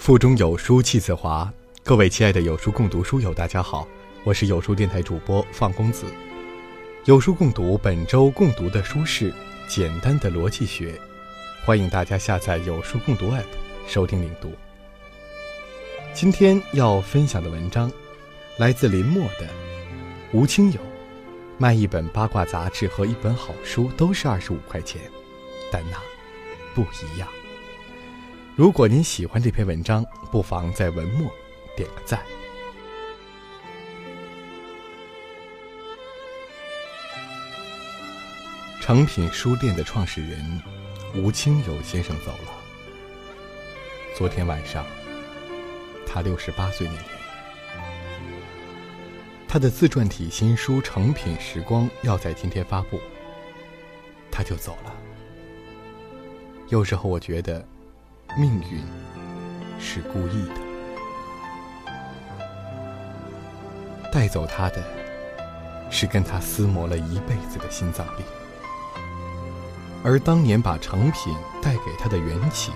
腹中有书气自华，各位亲爱的有书共读书友，大家好，我是有书电台主播放公子。有书共读本周共读的书是《简单的逻辑学》，欢迎大家下载有书共读 App 收听领读。今天要分享的文章来自林默的吴清友，卖一本八卦杂志和一本好书都是二十五块钱，但那不一样。如果您喜欢这篇文章，不妨在文末点个赞。诚品书店的创始人吴清友先生走了。昨天晚上，他六十八岁那年，他的自传体新书《诚品时光》要在今天发布，他就走了。有时候我觉得。命运是故意的，带走他的，是跟他厮磨了一辈子的心脏病，而当年把成品带给他的缘起，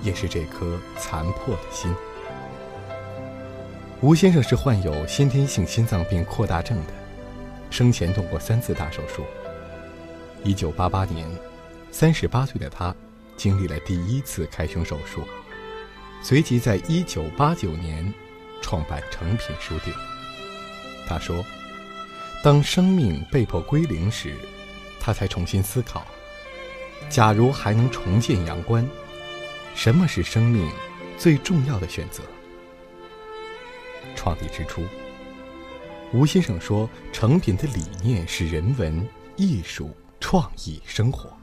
也是这颗残破的心。吴先生是患有先天性心脏病扩大症的，生前动过三次大手术。一九八八年，三十八岁的他。经历了第一次开胸手术，随即在一九八九年创办诚品书店。他说：“当生命被迫归零时，他才重新思考：假如还能重见阳关，什么是生命最重要的选择？”创立之初，吴先生说：“成品的理念是人文、艺术、创意、生活。”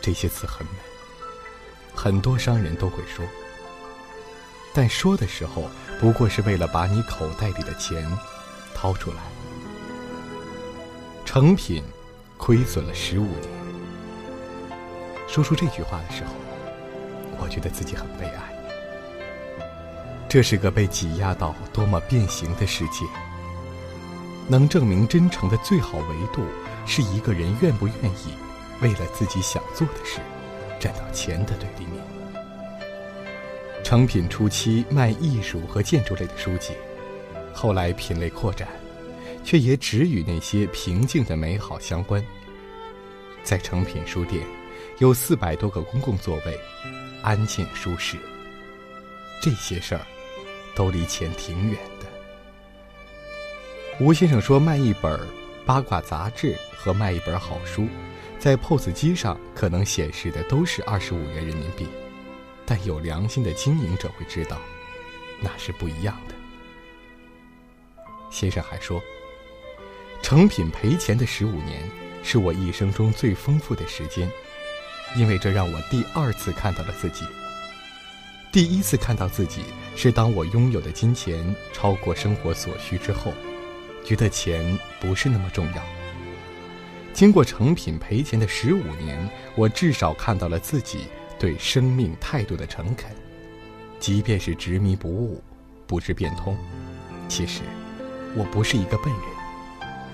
这些词很美，很多商人都会说，但说的时候不过是为了把你口袋里的钱掏出来。成品亏损了十五年，说出这句话的时候，我觉得自己很悲哀。这是个被挤压到多么变形的世界。能证明真诚的最好维度，是一个人愿不愿意。为了自己想做的事，站到钱的对立面。成品初期卖艺术和建筑类的书籍，后来品类扩展，却也只与那些平静的美好相关。在成品书店，有四百多个公共座位，安静舒适。这些事儿，都离钱挺远的。吴先生说，卖一本八卦杂志和卖一本好书。在 POS 机上可能显示的都是二十五元人民币，但有良心的经营者会知道，那是不一样的。先生还说，成品赔钱的十五年是我一生中最丰富的时间，因为这让我第二次看到了自己。第一次看到自己是当我拥有的金钱超过生活所需之后，觉得钱不是那么重要。经过成品赔钱的十五年，我至少看到了自己对生命态度的诚恳。即便是执迷不悟，不知变通，其实我不是一个笨人，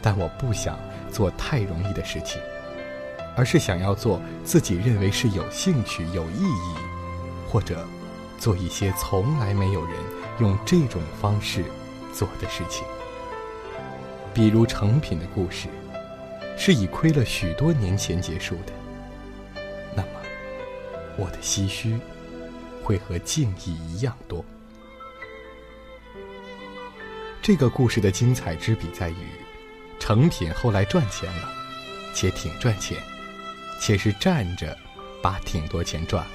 但我不想做太容易的事情，而是想要做自己认为是有兴趣、有意义，或者做一些从来没有人用这种方式做的事情，比如成品的故事。是以亏了许多年前结束的，那么我的唏嘘会和敬意一样多。这个故事的精彩之笔在于，成品后来赚钱了，且挺赚钱，且是站着把挺多钱赚了。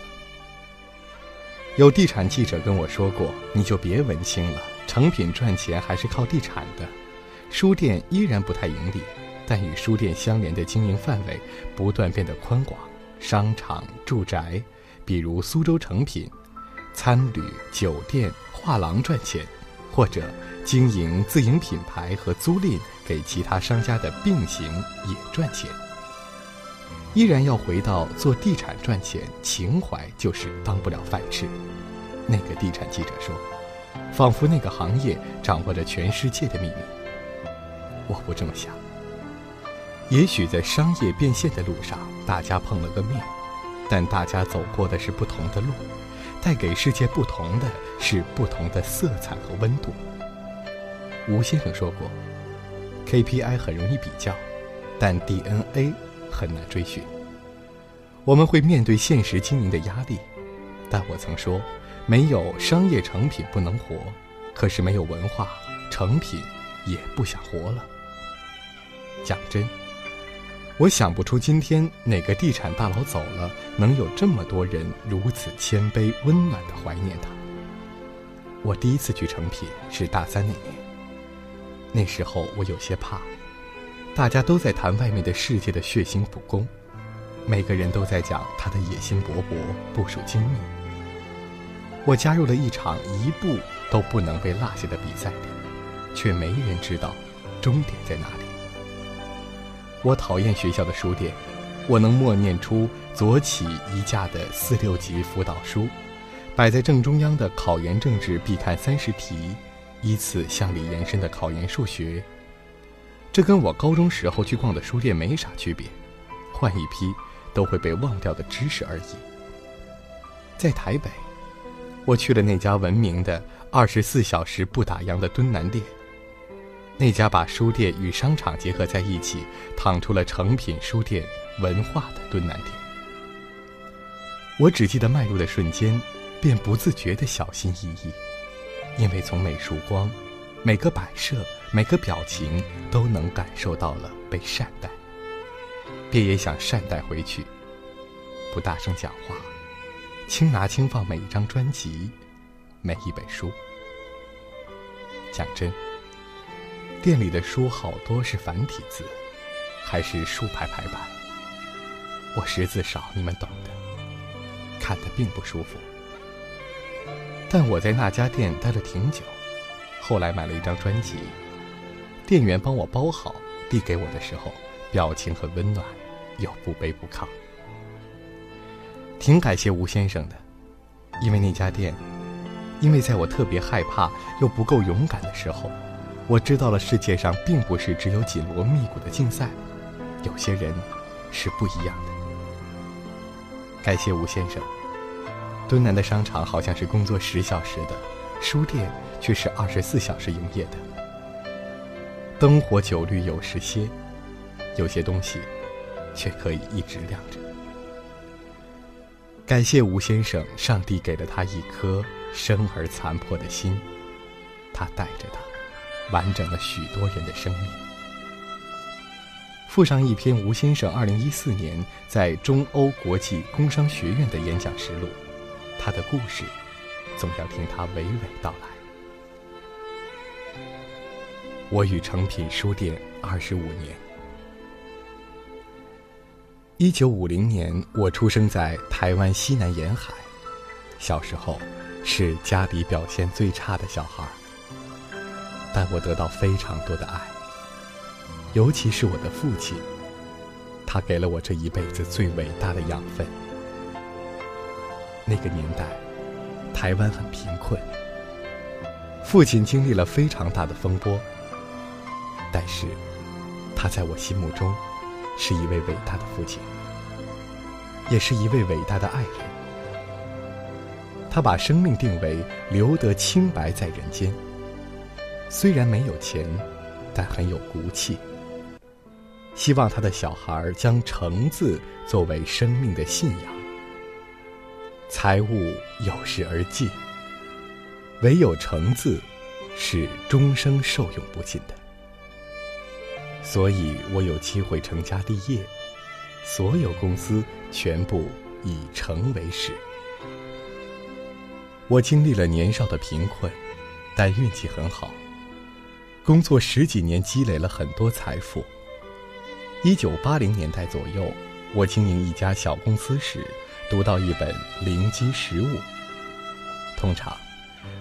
有地产记者跟我说过：“你就别文青了，成品赚钱还是靠地产的，书店依然不太盈利。”但与书店相连的经营范围不断变得宽广，商场、住宅，比如苏州成品，餐旅、酒店、画廊赚钱，或者经营自营品牌和租赁给其他商家的并行也赚钱。依然要回到做地产赚钱，情怀就是当不了饭吃。那个地产记者说，仿佛那个行业掌握着全世界的秘密。我不这么想。也许在商业变现的路上，大家碰了个面，但大家走过的是不同的路，带给世界不同的是不同的色彩和温度。吴先生说过，KPI 很容易比较，但 DNA 很难追寻。我们会面对现实经营的压力，但我曾说，没有商业成品不能活，可是没有文化成品也不想活了。讲真。我想不出今天哪个地产大佬走了，能有这么多人如此谦卑温暖的怀念他。我第一次去成品是大三那年，那时候我有些怕，大家都在谈外面的世界的血腥不公，每个人都在讲他的野心勃勃、部署精密。我加入了一场一步都不能被落下的比赛里，却没人知道终点在哪里。我讨厌学校的书店，我能默念出左起一架的四六级辅导书，摆在正中央的考研政治必看三十题，依次向里延伸的考研数学。这跟我高中时候去逛的书店没啥区别，换一批都会被忘掉的知识而已。在台北，我去了那家闻名的二十四小时不打烊的敦南店。那家把书店与商场结合在一起，躺出了成品书店文化的敦南店。我只记得迈入的瞬间，便不自觉的小心翼翼，因为从美术光、每个摆设、每个表情，都能感受到了被善待，便也想善待回去。不大声讲话，轻拿轻放每一张专辑，每一本书。讲真。店里的书好多是繁体字，还是竖排排版。我识字少，你们懂的，看得并不舒服。但我在那家店待了挺久，后来买了一张专辑，店员帮我包好，递给我的时候，表情很温暖，又不卑不亢。挺感谢吴先生的，因为那家店，因为在我特别害怕又不够勇敢的时候。我知道了，世界上并不是只有紧锣密鼓的竞赛，有些人是不一样的。感谢吴先生。敦南的商场好像是工作十小时的，书店却是二十四小时营业的。灯火酒绿有时歇，有些东西却可以一直亮着。感谢吴先生，上帝给了他一颗生而残破的心，他带着他。完整了许多人的生命。附上一篇吴先生二零一四年在中欧国际工商学院的演讲实录，他的故事，总要听他娓娓道来。我与诚品书店二十五年。一九五零年，我出生在台湾西南沿海，小时候是家里表现最差的小孩。但我得到非常多的爱，尤其是我的父亲，他给了我这一辈子最伟大的养分。那个年代，台湾很贫困，父亲经历了非常大的风波，但是，他在我心目中，是一位伟大的父亲，也是一位伟大的爱人。他把生命定为留得清白在人间。虽然没有钱，但很有骨气。希望他的小孩将“诚”字作为生命的信仰。财物有时而尽，唯有“诚”字是终生受用不尽的。所以我有机会成家立业，所有公司全部以“诚”为始。我经历了年少的贫困，但运气很好。工作十几年，积累了很多财富。一九八零年代左右，我经营一家小公司时，读到一本《灵机实物》。通常，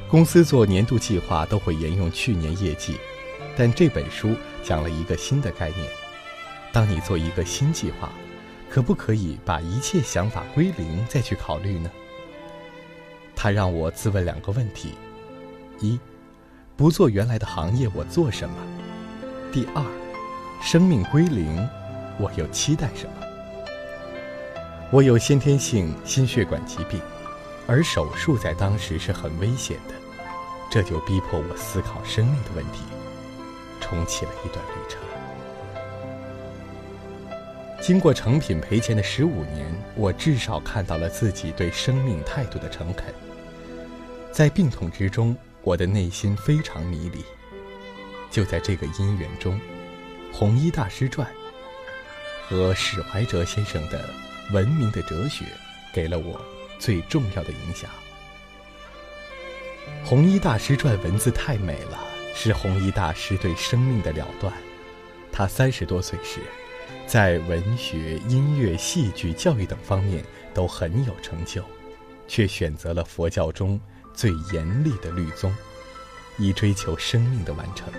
公司做年度计划都会沿用去年业绩，但这本书讲了一个新的概念：当你做一个新计划，可不可以把一切想法归零再去考虑呢？他让我自问两个问题：一。不做原来的行业，我做什么？第二，生命归零，我又期待什么？我有先天性心血管疾病，而手术在当时是很危险的，这就逼迫我思考生命的问题，重启了一段旅程。经过成品赔钱的十五年，我至少看到了自己对生命态度的诚恳。在病痛之中，我的内心非常迷离。就在这个因缘中，《弘一大师传》和史怀哲先生的《文明的哲学》给了我最重要的影响。《弘一大师传》文字太美了，是弘一大师对生命的了断。他三十多岁时。在文学、音乐、戏剧、教育等方面都很有成就，却选择了佛教中最严厉的律宗，以追求生命的完成。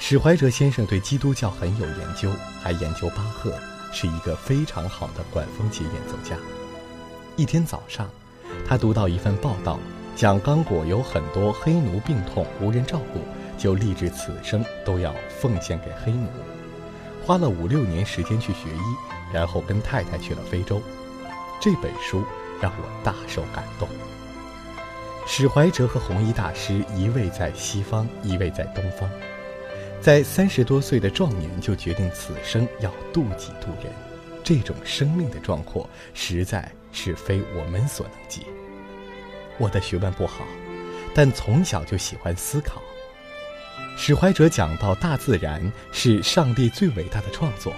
史怀哲先生对基督教很有研究，还研究巴赫，是一个非常好的管风琴演奏家。一天早上，他读到一份报道，讲刚果有很多黑奴病痛无人照顾，就立志此生都要奉献给黑奴。花了五六年时间去学医，然后跟太太去了非洲。这本书让我大受感动。史怀哲和弘一大师，一位在西方，一位在东方，在三十多岁的壮年就决定此生要渡己渡人，这种生命的壮阔，实在是非我们所能及。我的学问不好，但从小就喜欢思考。史怀哲讲到，大自然是上帝最伟大的创作，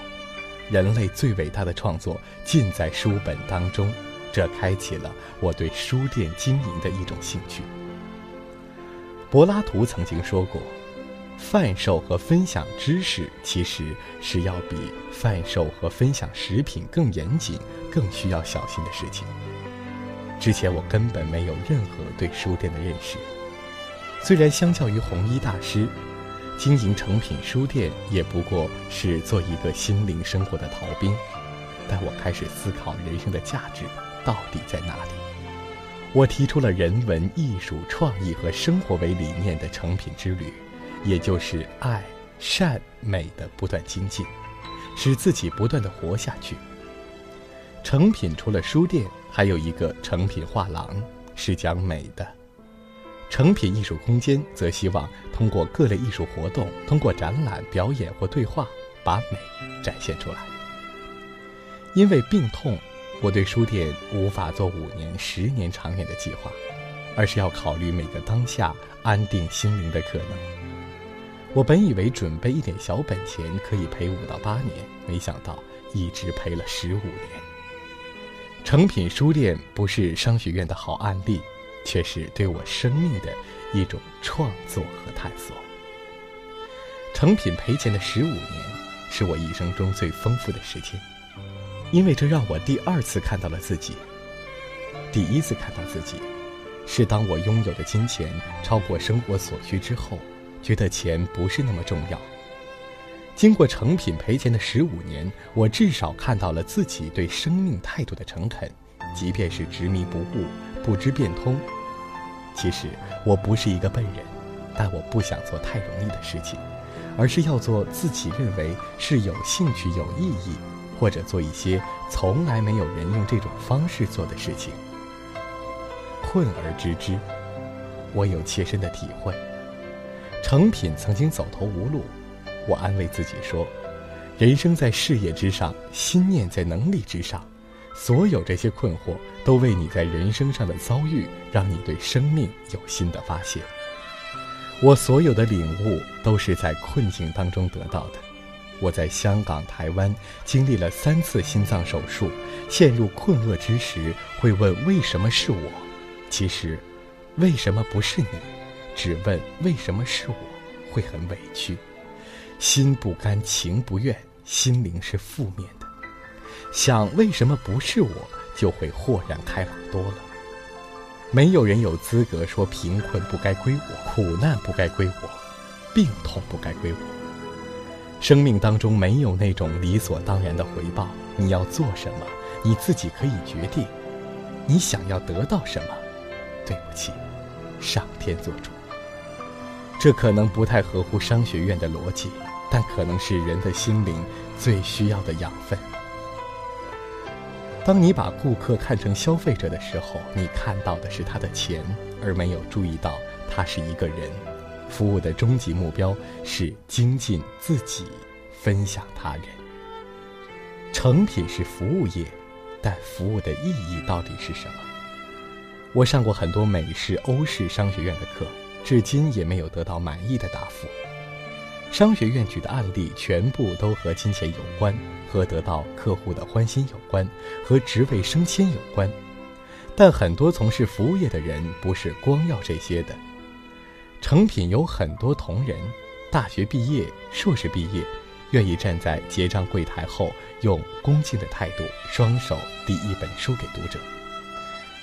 人类最伟大的创作尽在书本当中，这开启了我对书店经营的一种兴趣。柏拉图曾经说过，贩售和分享知识其实是要比贩售和分享食品更严谨、更需要小心的事情。之前我根本没有任何对书店的认识，虽然相较于弘一大师。经营成品书店也不过是做一个心灵生活的逃兵，但我开始思考人生的价值到底在哪里。我提出了人文、艺术、创意和生活为理念的成品之旅，也就是爱、善、美的不断精进，使自己不断的活下去。成品除了书店，还有一个成品画廊，是讲美的。成品艺术空间则希望通过各类艺术活动，通过展览、表演或对话，把美展现出来。因为病痛，我对书店无法做五年、十年长远的计划，而是要考虑每个当下安定心灵的可能。我本以为准备一点小本钱可以赔五到八年，没想到一直赔了十五年。成品书店不是商学院的好案例。却是对我生命的一种创作和探索。成品赔钱的十五年，是我一生中最丰富的时间，因为这让我第二次看到了自己。第一次看到自己，是当我拥有的金钱超过生活所需之后，觉得钱不是那么重要。经过成品赔钱的十五年，我至少看到了自己对生命态度的诚恳，即便是执迷不悟。不知变通。其实我不是一个笨人，但我不想做太容易的事情，而是要做自己认为是有兴趣、有意义，或者做一些从来没有人用这种方式做的事情。困而知之，我有切身的体会。成品曾经走投无路，我安慰自己说：人生在事业之上，心念在能力之上。所有这些困惑，都为你在人生上的遭遇，让你对生命有新的发现。我所有的领悟，都是在困境当中得到的。我在香港、台湾经历了三次心脏手术，陷入困厄之时，会问为什么是我？其实，为什么不是你？只问为什么是我？会很委屈，心不甘情不愿，心灵是负面的。想为什么不是我，就会豁然开朗多了。没有人有资格说贫困不该归我，苦难不该归我，病痛不该归我。生命当中没有那种理所当然的回报。你要做什么，你自己可以决定。你想要得到什么，对不起，上天做主。这可能不太合乎商学院的逻辑，但可能是人的心灵最需要的养分。当你把顾客看成消费者的时候，你看到的是他的钱，而没有注意到他是一个人。服务的终极目标是精进自己，分享他人。成品是服务业，但服务的意义到底是什么？我上过很多美式、欧式商学院的课，至今也没有得到满意的答复。商学院举的案例全部都和金钱有关，和得到客户的欢心有关，和职位升迁有关。但很多从事服务业的人不是光要这些的。成品有很多同仁，大学毕业、硕士毕业，愿意站在结账柜台后，用恭敬的态度，双手递一本书给读者。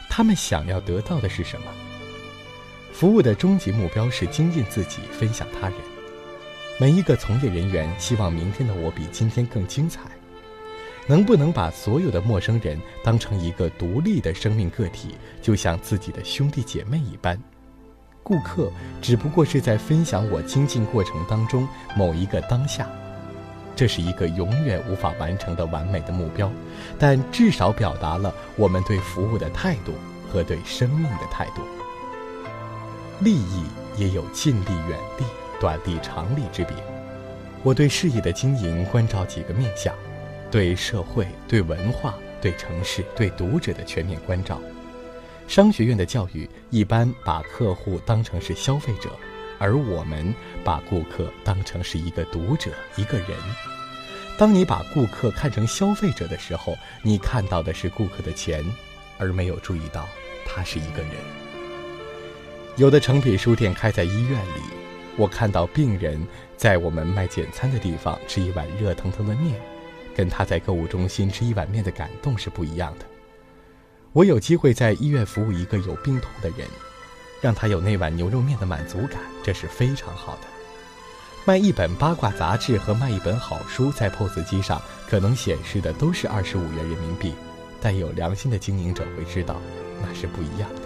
他们想要得到的是什么？服务的终极目标是精进自己，分享他人。每一个从业人员希望明天的我比今天更精彩。能不能把所有的陌生人当成一个独立的生命个体，就像自己的兄弟姐妹一般？顾客只不过是在分享我精进过程当中某一个当下，这是一个永远无法完成的完美的目标，但至少表达了我们对服务的态度和对生命的态度。利益也有近利、远利、短利、长利之别。我对事业的经营关照几个面向：对社会、对文化、对城市、对读者的全面关照。商学院的教育一般把客户当成是消费者，而我们把顾客当成是一个读者、一个人。当你把顾客看成消费者的时候，你看到的是顾客的钱，而没有注意到他是一个人。有的成品书店开在医院里，我看到病人在我们卖简餐的地方吃一碗热腾腾的面，跟他在购物中心吃一碗面的感动是不一样的。我有机会在医院服务一个有病痛的人，让他有那碗牛肉面的满足感，这是非常好的。卖一本八卦杂志和卖一本好书，在 POS 机上可能显示的都是二十五元人民币，但有良心的经营者会知道，那是不一样的。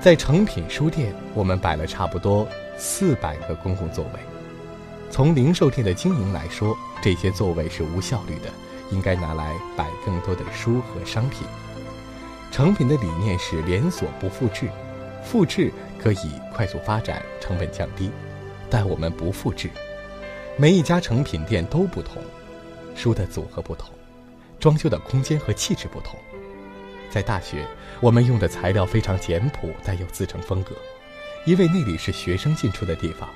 在诚品书店，我们摆了差不多四百个公共座位。从零售店的经营来说，这些座位是无效率的。应该拿来摆更多的书和商品。成品的理念是连锁不复制，复制可以快速发展，成本降低，但我们不复制。每一家成品店都不同，书的组合不同，装修的空间和气质不同。在大学，我们用的材料非常简朴，带有自成风格，因为那里是学生进出的地方，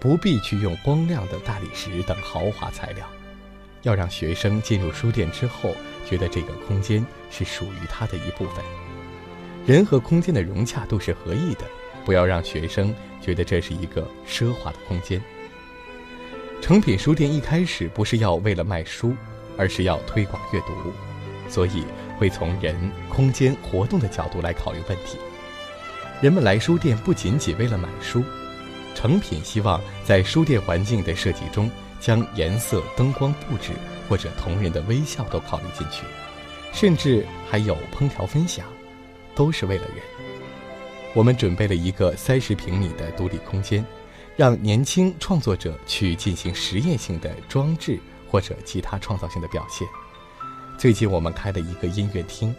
不必去用光亮的大理石等豪华材料。要让学生进入书店之后，觉得这个空间是属于他的一部分。人和空间的融洽度是合意的，不要让学生觉得这是一个奢华的空间。成品书店一开始不是要为了卖书，而是要推广阅读，所以会从人、空间、活动的角度来考虑问题。人们来书店不仅仅为了买书，成品希望在书店环境的设计中。将颜色、灯光布置或者同人的微笑都考虑进去，甚至还有烹调分享，都是为了人。我们准备了一个三十平米的独立空间，让年轻创作者去进行实验性的装置或者其他创造性的表现。最近我们开了一个音乐厅，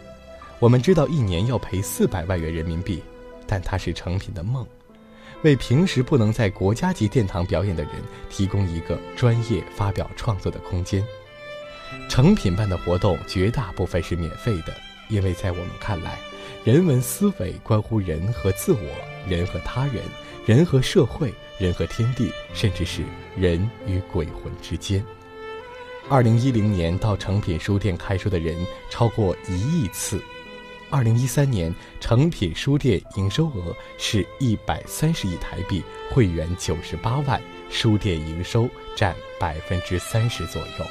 我们知道一年要赔四百万元人民币，但它是成品的梦。为平时不能在国家级殿堂表演的人提供一个专业发表创作的空间。成品办的活动绝大部分是免费的，因为在我们看来，人文思维关乎人和自我、人和他人、人和社会、人和天地，甚至是人与鬼魂之间。二零一零年到成品书店开书的人超过一亿次。二零一三年，诚品书店营收额是一百三十亿台币，会员九十八万，书店营收占百分之三十左右。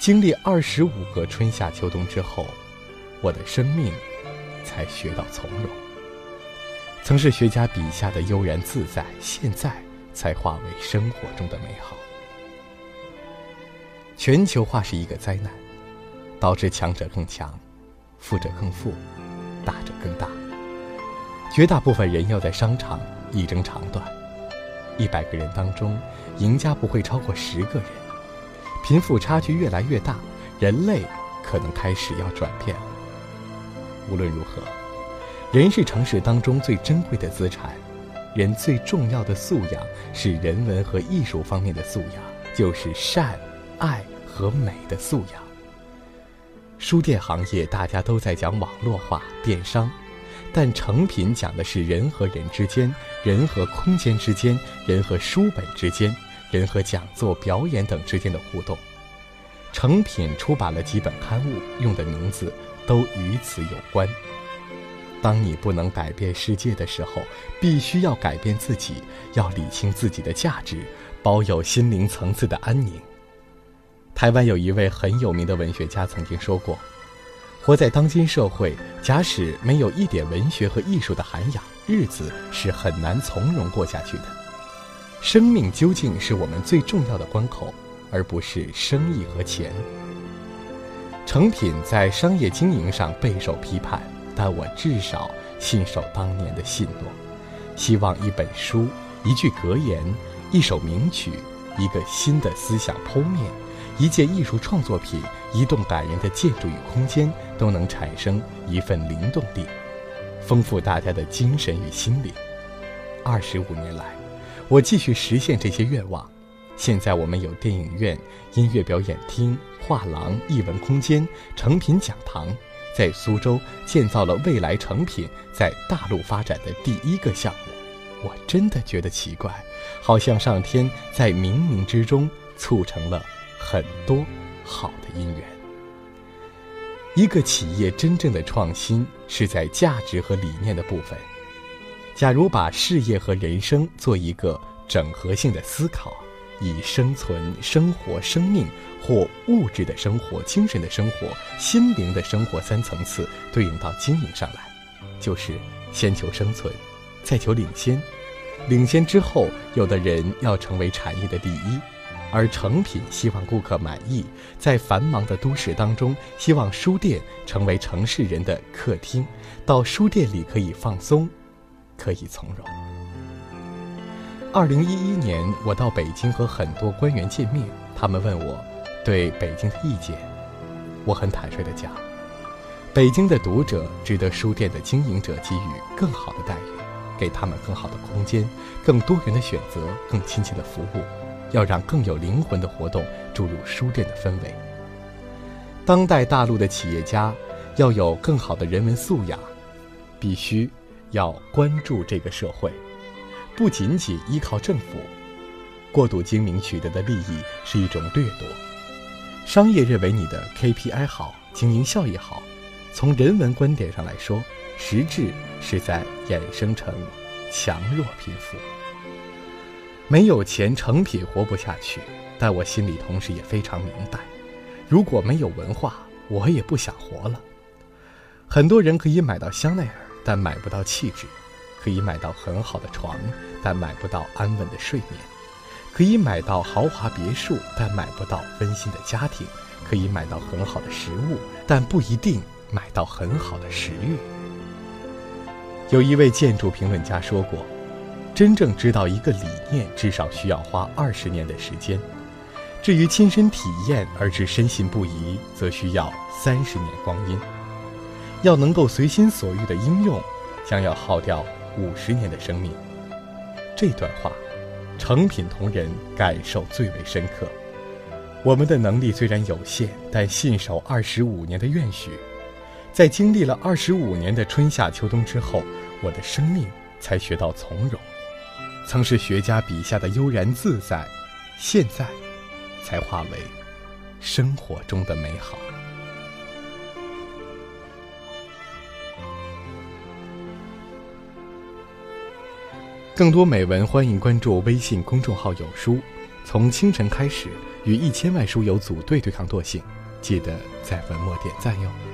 经历二十五个春夏秋冬之后，我的生命才学到从容。曾是学家笔下的悠然自在，现在才化为生活中的美好。全球化是一个灾难，导致强者更强。富者更富，大者更大。绝大部分人要在商场一争长短，一百个人当中，赢家不会超过十个人。贫富差距越来越大，人类可能开始要转变了。无论如何，人是城市当中最珍贵的资产，人最重要的素养是人文和艺术方面的素养，就是善、爱和美的素养。书店行业大家都在讲网络化、电商。但成品讲的是人和人之间、人和空间之间、人和书本之间、人和讲座、表演等之间的互动。成品出版了几本刊物，用的名字都与此有关。当你不能改变世界的时候，必须要改变自己，要理清自己的价值，保有心灵层次的安宁。台湾有一位很有名的文学家曾经说过。活在当今社会，假使没有一点文学和艺术的涵养，日子是很难从容过下去的。生命究竟是我们最重要的关口，而不是生意和钱。成品在商业经营上备受批判，但我至少信守当年的信诺，希望一本书、一句格言、一首名曲、一个新的思想剖面。一件艺术创作品，一栋感人的建筑与空间，都能产生一份灵动力，丰富大家的精神与心灵。二十五年来，我继续实现这些愿望。现在我们有电影院、音乐表演厅、画廊、艺文空间、成品讲堂，在苏州建造了未来成品在大陆发展的第一个项目。我真的觉得奇怪，好像上天在冥冥之中促成了。很多好的姻缘。一个企业真正的创新是在价值和理念的部分。假如把事业和人生做一个整合性的思考，以生存、生活、生命或物质的生活、精神的生活、心灵的生活三层次对应到经营上来，就是先求生存，再求领先，领先之后，有的人要成为产业的第一。而成品希望顾客满意，在繁忙的都市当中，希望书店成为城市人的客厅，到书店里可以放松，可以从容。二零一一年，我到北京和很多官员见面，他们问我对北京的意见，我很坦率地讲，北京的读者值得书店的经营者给予更好的待遇，给他们更好的空间、更多元的选择、更亲切的服务。要让更有灵魂的活动注入书店的氛围。当代大陆的企业家要有更好的人文素养，必须要关注这个社会，不仅仅依靠政府。过度精明取得的利益是一种掠夺。商业认为你的 KPI 好，经营效益好，从人文观点上来说，实质是在衍生成强弱贫富。没有钱，成品活不下去。但我心里同时也非常明白，如果没有文化，我也不想活了。很多人可以买到香奈儿，但买不到气质；可以买到很好的床，但买不到安稳的睡眠；可以买到豪华别墅，但买不到温馨的家庭；可以买到很好的食物，但不一定买到很好的食欲。有一位建筑评论家说过。真正知道一个理念，至少需要花二十年的时间；至于亲身体验而至深信不疑，则需要三十年光阴。要能够随心所欲的应用，将要耗掉五十年的生命。这段话，成品同仁感受最为深刻。我们的能力虽然有限，但信守二十五年的愿许，在经历了二十五年的春夏秋冬之后，我的生命才学到从容。曾是学家笔下的悠然自在，现在才化为生活中的美好。更多美文，欢迎关注微信公众号“有书”。从清晨开始，与一千万书友组队对抗惰性，记得在文末点赞哟。